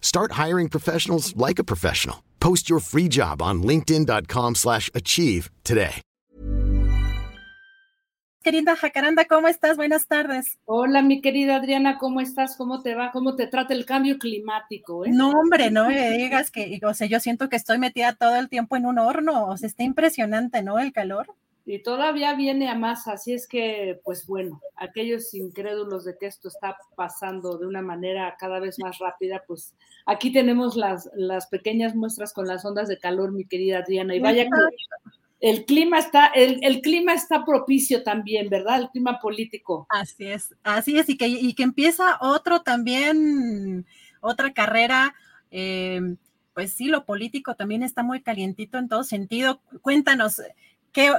Start hiring professionals like a professional. Post your free job on linkedin.com/achieve slash achieve today. Querida Jacaranda, ¿cómo estás? Buenas tardes. Hola, mi querida Adriana, ¿cómo estás? ¿Cómo te va? ¿Cómo te trata el cambio climático? eh? No, hombre, no me digas que, o sea, yo siento que estoy metida todo el tiempo en un horno, o sea, está impresionante, ¿no? El calor. Y todavía viene a más, así es que, pues bueno, aquellos incrédulos de que esto está pasando de una manera cada vez más rápida, pues aquí tenemos las, las pequeñas muestras con las ondas de calor, mi querida Adriana, y vaya que el clima está, el, el clima está propicio también, ¿verdad? El clima político. Así es, así es, y que, y que empieza otro también, otra carrera, eh, pues sí, lo político también está muy calientito en todo sentido. Cuéntanos,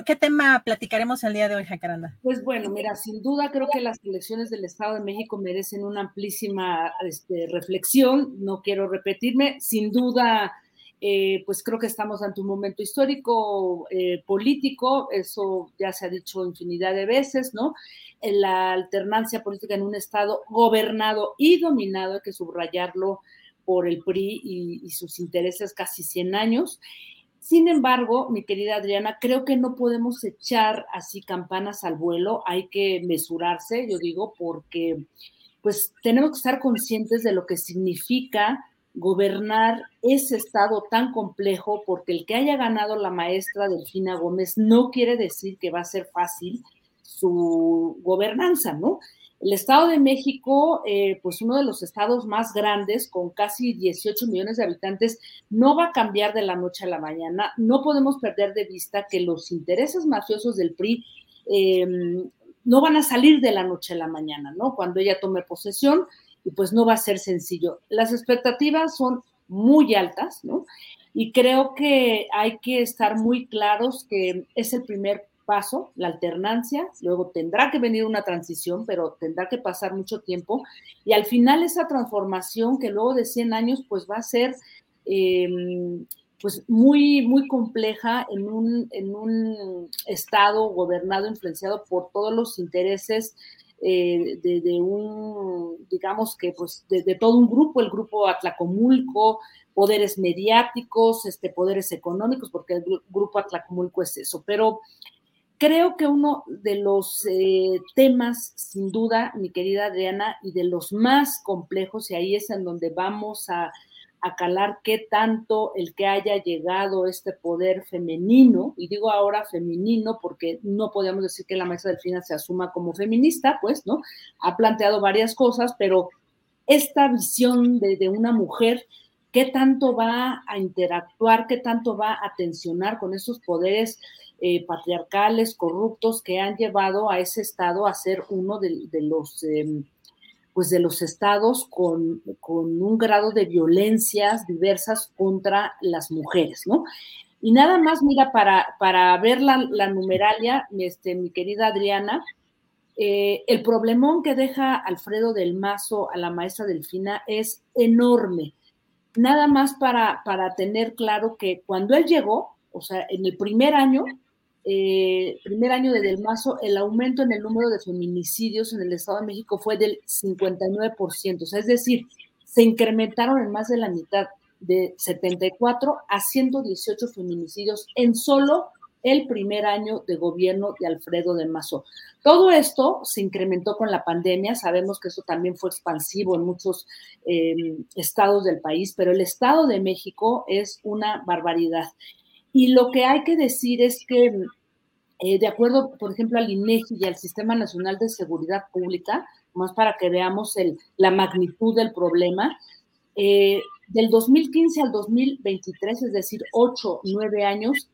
¿qué, tema platicaremos el día de hoy, Jacaranda? Pues bueno, mira, sin duda creo que las elecciones del Estado de México merecen una amplísima este, reflexión, no quiero repetirme, sin duda... Eh, pues creo que estamos ante un momento histórico, eh, político, eso ya se ha dicho infinidad de veces, ¿no? En la alternancia política en un Estado gobernado y dominado, hay que subrayarlo por el PRI y, y sus intereses casi 100 años. Sin embargo, mi querida Adriana, creo que no podemos echar así campanas al vuelo, hay que mesurarse, yo digo, porque pues tenemos que estar conscientes de lo que significa gobernar ese estado tan complejo, porque el que haya ganado la maestra Delfina Gómez no quiere decir que va a ser fácil su gobernanza, ¿no? El Estado de México, eh, pues uno de los estados más grandes, con casi 18 millones de habitantes, no va a cambiar de la noche a la mañana. No podemos perder de vista que los intereses mafiosos del PRI eh, no van a salir de la noche a la mañana, ¿no? Cuando ella tome posesión, y pues no va a ser sencillo. Las expectativas son muy altas, ¿no? Y creo que hay que estar muy claros que es el primer paso, la alternancia, luego tendrá que venir una transición, pero tendrá que pasar mucho tiempo, y al final esa transformación que luego de 100 años, pues va a ser... Eh, pues muy, muy compleja en un, en un estado gobernado, influenciado por todos los intereses eh, de, de, un, digamos que pues de, de, todo un grupo, el grupo Atlacomulco, poderes mediáticos, este, poderes económicos, porque el grupo Atlacomulco es eso, pero creo que uno de los eh, temas, sin duda, mi querida Adriana, y de los más complejos, y ahí es en donde vamos a, a calar qué tanto el que haya llegado este poder femenino, y digo ahora femenino porque no podemos decir que la maestra Delfina se asuma como feminista, pues, ¿no? Ha planteado varias cosas, pero esta visión de, de una mujer, qué tanto va a interactuar, qué tanto va a tensionar con esos poderes eh, patriarcales, corruptos, que han llevado a ese Estado a ser uno de, los... Eh, pues de los estados con, con, un grado de violencias diversas contra las mujeres, ¿no? Y nada más, mira, para, para ver la, la numeralia, este, mi querida Adriana, eh, el problemón que deja Alfredo del Mazo a la maestra Delfina es enorme. Nada más para, para tener claro que cuando él llegó, o sea, en el primer año, eh, primer año de Del Mazo, el aumento en el número de feminicidios en el Estado de México fue del 59%, o sea, es decir, se incrementaron en más de la mitad, de 74 a 118 feminicidios en solo el primer año de gobierno de Alfredo de Mazo. Todo esto se incrementó con la pandemia, sabemos que eso también fue expansivo en muchos em, estados del país, pero el Estado de México es una barbaridad. Y lo que hay que decir es que, eh, de acuerdo, por ejemplo, al INEGI y al Sistema Nacional de Seguridad Pública, más para que veamos la magnitud del problema, eh, del 2015 al 2023, es decir, ocho, nueve años,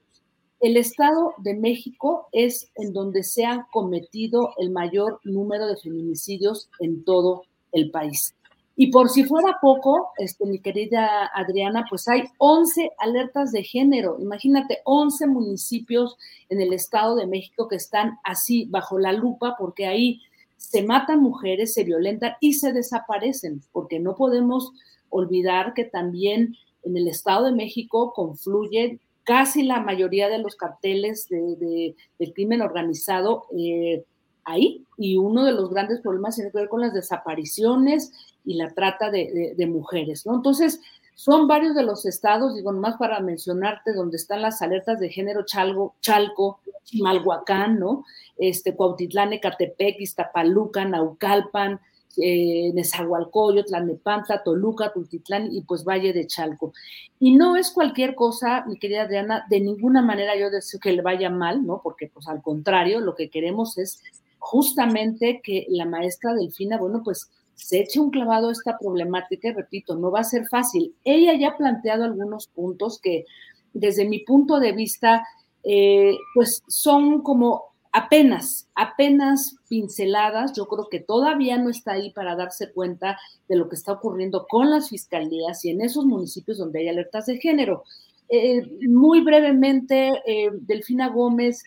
el Estado de México es en donde se ha cometido el mayor número de feminicidios en todo el país. Y por si fuera poco, este, mi querida Adriana, pues hay 11 alertas de género. Imagínate, 11 municipios en el Estado de México que están así bajo la lupa porque ahí se matan mujeres, se violentan y se desaparecen, porque no podemos olvidar que también en el Estado de México confluyen casi la mayoría de los carteles de, del crimen organizado eh, ahí. Y uno de los grandes problemas tiene que ver con las desapariciones y la trata de, mujeres, ¿no? Entonces, son varios de los estados, digo, nomás para mencionarte, donde están las alertas de género Chalco, Chalco Chimalhuacán, ¿no? Este, Cuautitlán, Ecatepec, Iztapaluca, Naucalpan, eh, Nezahualcóyotl, Tlanepantla, Toluca, Tultitlán y pues Valle de Chalco. Y no es cualquier cosa, mi querida Adriana, de ninguna manera yo deseo que le vaya mal, ¿no? Porque pues al contrario, lo que queremos es justamente que la maestra Delfina, bueno, pues se eche un clavado a esta problemática y repito, no va a ser fácil. Ella ya ha planteado algunos puntos que desde mi punto de vista, eh, pues son como apenas, apenas pinceladas. Yo creo que todavía no está ahí para darse cuenta de lo que está ocurriendo con las fiscalías y en esos municipios donde hay alertas de género. Eh, muy brevemente, eh, Delfina Gómez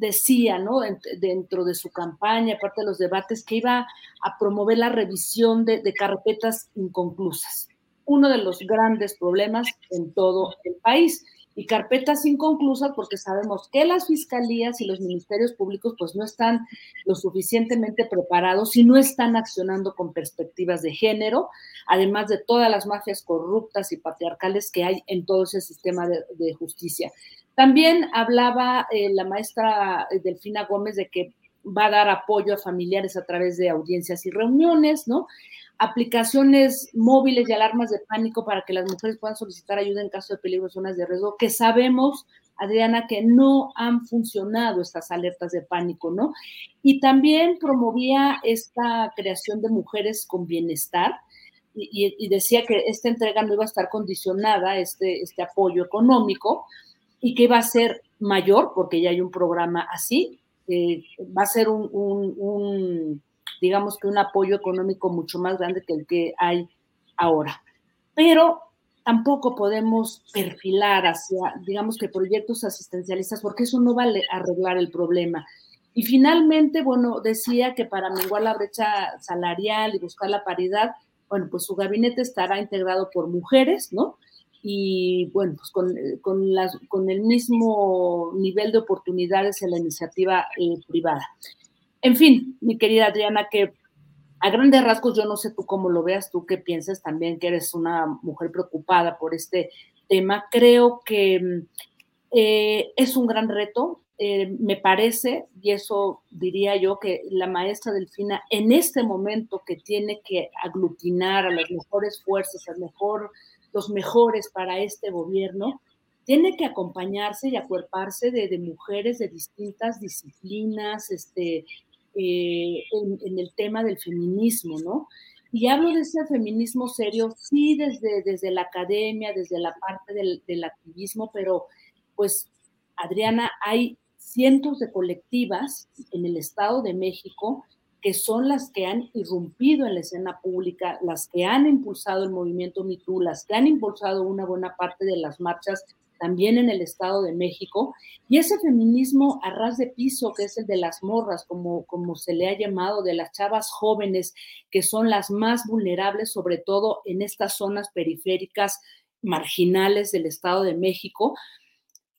decía, ¿no? Dentro de su campaña, aparte de los debates, que iba a promover la revisión de, de carpetas inconclusas. Uno de los grandes problemas en todo el país y carpetas inconclusas porque sabemos que las fiscalías y los ministerios públicos pues no están lo suficientemente preparados y no están accionando con perspectivas de género, además de todas las mafias corruptas y patriarcales que hay en todo ese sistema de, justicia. También hablaba eh, la maestra Delfina Gómez de que va a dar apoyo a familiares a través de audiencias y reuniones, ¿no? Aplicaciones móviles y alarmas de pánico para que las mujeres puedan solicitar ayuda en caso de peligro en zonas de riesgo, que sabemos, Adriana, que no han funcionado estas alertas de pánico, ¿no? Y también promovía esta creación de mujeres con bienestar. Y, decía que esta entrega no iba a estar condicionada, este, este apoyo económico, y que iba a ser mayor, porque ya hay un programa así, eh, va a ser un digamos que un apoyo económico mucho más grande que el que hay ahora. Pero tampoco podemos perfilar hacia, digamos que proyectos asistencialistas, porque eso no va a arreglar el problema. Y finalmente, bueno, decía que para menguar la brecha salarial y buscar la paridad, bueno, pues su gabinete estará integrado por mujeres, ¿no? Y bueno, pues con, con el mismo nivel de oportunidades en la iniciativa eh, privada. En fin, mi querida Adriana, que a grandes rasgos yo no sé tú cómo lo veas, tú qué piensas también que eres una mujer preocupada por este tema. Creo que eh, es un gran reto. Eh, me parece, y eso diría yo, que la maestra Delfina en este momento que tiene que aglutinar a las mejores fuerzas, a los mejores para este gobierno, tiene que acompañarse y acuerparse de, de mujeres de distintas disciplinas, este, eh, en, el tema del feminismo, ¿no? Y hablo de ese feminismo serio, sí, desde, desde la academia, desde la parte del, del activismo, pero pues, Adriana, hay cientos de colectivas en el Estado de México que son las que han irrumpido en la escena pública, las que han impulsado el movimiento MeToo, las que han impulsado una buena parte de las marchas también en el Estado de México, y ese feminismo a ras de piso, que es el de las morras, como, como se le ha llamado, de las chavas jóvenes, que son las más vulnerables, sobre todo en estas zonas periféricas marginales del Estado de México,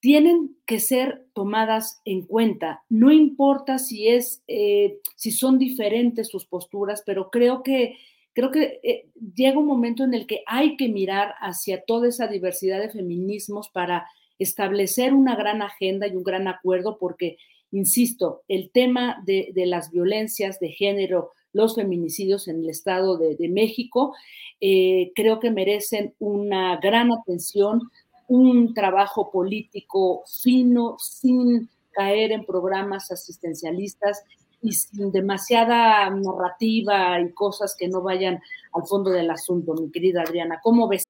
tienen que ser tomadas en cuenta. No importa si es, eh, si son diferentes sus posturas, pero creo que creo que eh, llega un momento en el que hay que mirar hacia toda esa diversidad de feminismos para establecer una gran agenda y un gran acuerdo porque, insisto, el tema de, las violencias de género, los feminicidios en el Estado de, México, eh, creo que merecen una gran atención, un trabajo político fino, sin caer en programas asistencialistas y sin demasiada narrativa y cosas que no vayan al fondo del asunto, mi querida Adriana. ¿Cómo ves?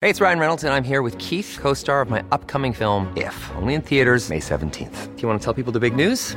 Hey, it's Ryan Reynolds, and I'm here with Keith, co star of my upcoming film, If, only in theaters, May 17th. Do you want to tell people the big news?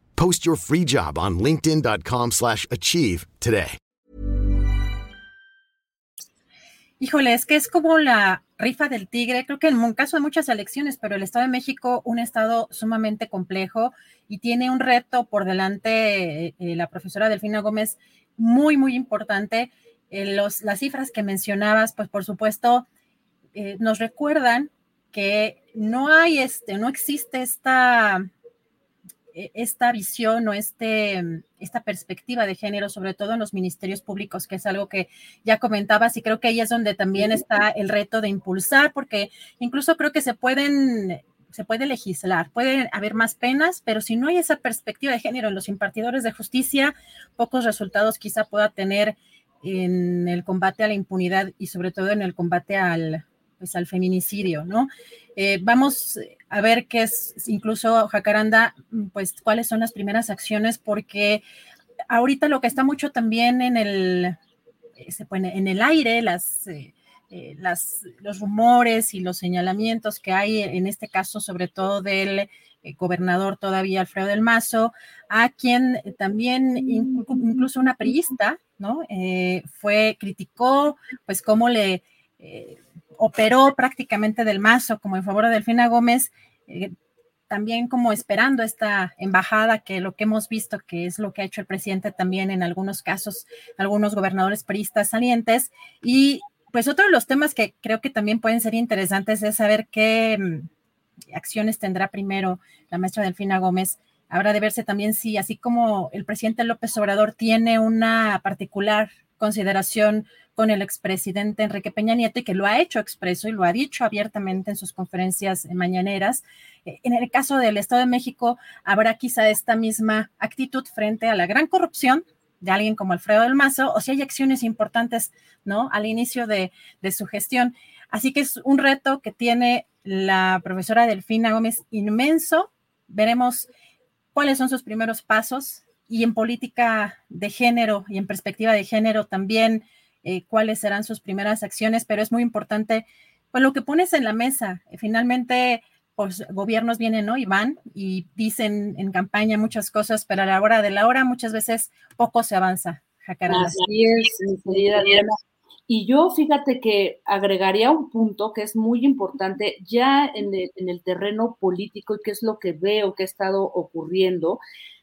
Post your free job on linkedin.com/achieve today. Híjole, es que es como la rifa del tigre. Creo que en un caso de muchas elecciones, pero el Estado de México, un estado sumamente complejo y tiene un reto por delante eh, la profesora Delfina Gómez muy, muy importante. Eh, las cifras que mencionabas, pues por supuesto, eh, nos recuerdan que no hay este, no existe esta esta visión o este, mm, esta perspectiva de género, sobre todo en los ministerios públicos, que es algo que ya comentabas y creo que ahí es donde también está el reto de impulsar, porque incluso creo que se pueden se puede legislar, puede haber más penas, pero si no hay esa perspectiva de género en los impartidores de justicia, pocos resultados quizá pueda tener en el combate a la impunidad y sobre todo en el combate al, pues, al feminicidio, ¿no? Eh, vamos a ver qué es, incluso Jacaranda, pues cuáles son las primeras acciones, porque ahorita lo que está mucho también en el, se pone en el aire, las, eh, eh, las, los rumores y los señalamientos que hay en este caso, sobre todo del gobernador todavía Alfredo del Mazo, a quien también incluso una priista, ¿no? fue, criticó, pues cómo le operó prácticamente del mazo como en favor de Delfina Gómez, eh, también como esperando esta embajada, que lo que hemos visto, que es lo que ha hecho el presidente también en algunos casos, algunos gobernadores priistas salientes. Y pues otro de los temas que creo que también pueden ser interesantes es saber qué mm, acciones tendrá primero la maestra Delfina Gómez. Habrá de verse también si, así como el presidente López Obrador tiene una particular consideración con el expresidente Enrique Peña Nieto y que lo ha hecho expreso y lo ha dicho abiertamente en sus conferencias mañaneras. Eh, en el caso del Estado de México, habrá quizá esta misma actitud frente a la gran corrupción de alguien como Alfredo del Mazo, o si hay acciones importantes, ¿no? Al inicio de, de su gestión. Así que es un reto que tiene la profesora Delfina Gómez inmenso. Veremos cuáles son sus primeros pasos y en política de género y en perspectiva de género también eh, cuáles serán sus primeras acciones, pero es muy importante, pues lo que pones en la mesa. Finalmente, pues gobiernos vienen ¿no? y van y dicen en campaña muchas cosas, pero a la hora de la hora muchas veces poco se avanza. Así es, mi querida Y yo fíjate que agregaría un punto que es muy importante ya en el terreno político y que es lo que veo que ha estado ocurriendo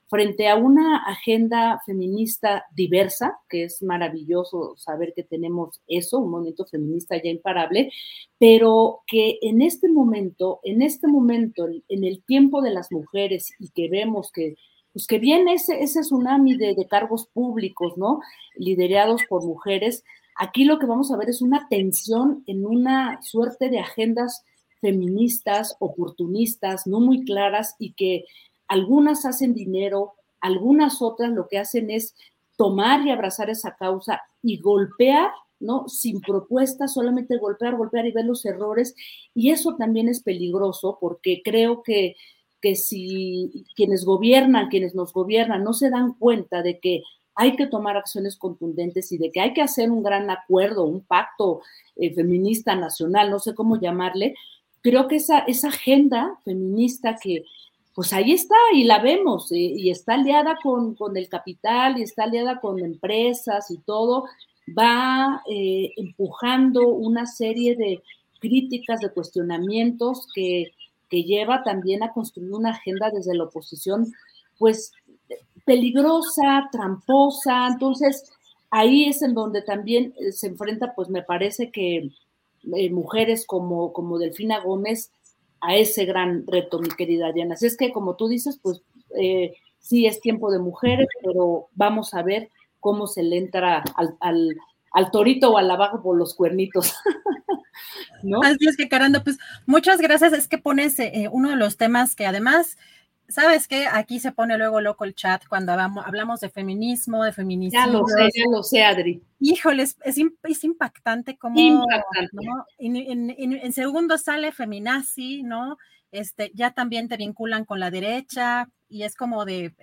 frente a una agenda feminista diversa, que es maravilloso saber que tenemos eso, un movimiento feminista ya imparable, pero que en este momento, en este momento, en el tiempo de las mujeres y que vemos que pues que viene ese, ese tsunami de, de cargos públicos, ¿no? Liderados por mujeres, aquí lo que vamos a ver es una tensión en una suerte de agendas feministas, oportunistas, no muy claras y que algunas hacen dinero, algunas otras lo que hacen es tomar y abrazar esa causa y golpear, ¿no? Sin propuesta, solamente golpear, golpear y ver los errores. Y eso también es peligroso porque creo que, que si quienes gobiernan, quienes nos gobiernan, no se dan cuenta de que hay que tomar acciones contundentes y de que hay que hacer un gran acuerdo, un pacto eh, feminista nacional, no sé cómo llamarle, creo que esa, esa agenda feminista que, pues ahí está y la vemos, eh, y está aliada con, el capital y está aliada con empresas y todo, va eh, empujando una serie de críticas, de cuestionamientos que, que lleva también a construir una agenda desde la oposición, pues peligrosa, tramposa, entonces ahí es en donde también eh, se enfrenta, pues me parece que mujeres como, como Delfina Gómez a ese gran reto, mi querida Diana. Así es que, como tú dices, pues eh, sí es tiempo de mujeres, pero vamos a ver cómo se le entra al, torito o al abajo por los cuernitos. ¿No? Así es que, caramba, pues muchas gracias. Es que pones eh, uno de los temas que además ¿sabes qué? Aquí se pone luego loco el chat cuando hablamos, de feminismo, de feminismo. Ya lo sé, ya lo sé, Adri. Híjoles, es, es impactante como... Impactante. En, en, segundo sale feminazi, ¿no? Este, ya también te vinculan con la derecha, y es como de,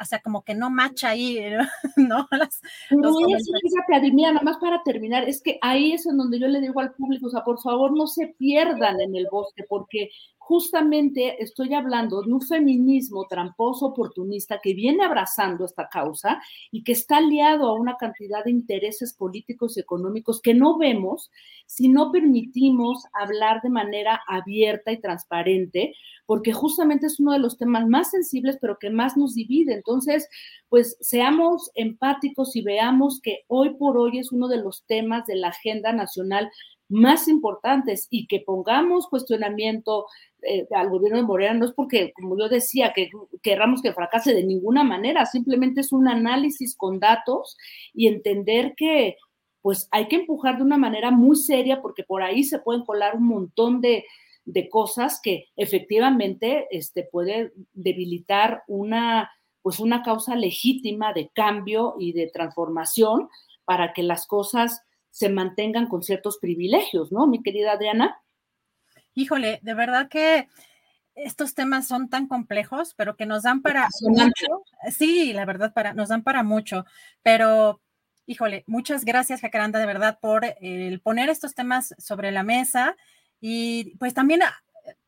o sea, como que no macha ahí, ¿no? Las, no, fíjate, Adimia, nada más para terminar, es que ahí es en donde yo le digo al público, o sea, por favor no se pierdan en el bosque, porque justamente estoy hablando de un feminismo tramposo oportunista que viene abrazando esta causa y que está aliado a una cantidad de intereses políticos y económicos que no vemos si no permitimos hablar de manera abierta y transparente, porque justamente es uno de los temas más sensibles, pero que más nos divide. Entonces, pues seamos empáticos y veamos que hoy por hoy es uno de los temas de la agenda nacional más importantes y que pongamos cuestionamiento eh, al gobierno de Morena no es porque, como yo decía, que querramos que fracase de ninguna manera, simplemente es un análisis con datos y entender que pues hay que empujar de una manera muy seria porque por ahí se pueden colar un montón de, de cosas que efectivamente este, puede debilitar una, pues una causa legítima de cambio y de transformación para que las cosas se mantengan con ciertos privilegios, ¿no, mi querida Adriana? Híjole, de verdad que estos temas son tan complejos, pero que nos dan para mucho. Sí, la verdad, para, nos dan para mucho. Pero, híjole, muchas gracias, Jacaranda, de verdad, por el poner estos temas sobre la mesa. Y pues también ah,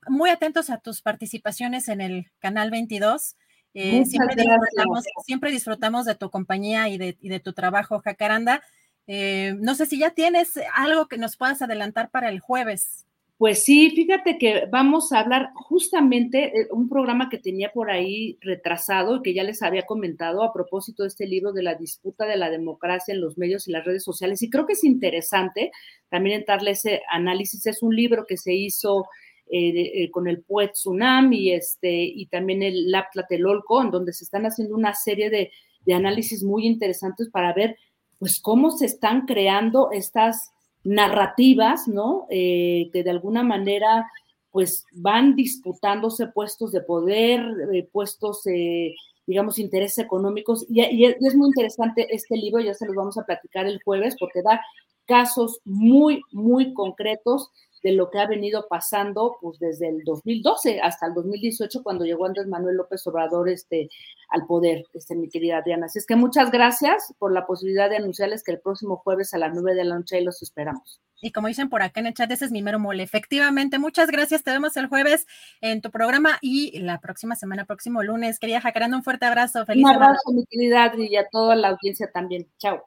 muy atentos a tus participaciones en el canal 22. Eh, siempre, disfrutamos, siempre, disfrutamos, de tu compañía y de, y de tu trabajo, Jacaranda. Eh, no sé si ya tienes algo que nos puedas adelantar para el jueves. Pues sí, fíjate que vamos a hablar justamente de un programa que tenía por ahí retrasado y que ya les había comentado a propósito de este libro de la disputa de la democracia en los medios y las redes sociales. Y creo que es interesante también darle ese análisis. Es un libro que se hizo eh, eh, con el Poet Tsunam y, este, y también el Lab Tlatelolco, en donde se están haciendo una serie de análisis muy interesantes para ver pues cómo se están creando estas narrativas, ¿no? Eh, que de alguna manera pues van disputándose puestos de poder, eh, puestos, eh, digamos, intereses económicos. Y, y, es muy interesante este libro, ya se los vamos a platicar el jueves, porque da casos muy, muy concretos de lo que ha venido pasando pues desde el 2012 hasta el 2018 cuando llegó Andrés Manuel López Obrador este, al poder, este, mi querida Adriana. Así es que muchas gracias por la posibilidad de anunciarles que el próximo jueves a las 9 de la noche los esperamos. Y como dicen por acá en el chat, ese es mi mero mole. Efectivamente, muchas gracias. Te vemos el jueves en tu programa y la próxima semana, próximo lunes. Quería Jacaranda, un fuerte abrazo. Feliz un abrazo, mi querida Adri, y a toda la audiencia también. Chao.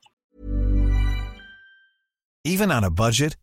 Even on a budget.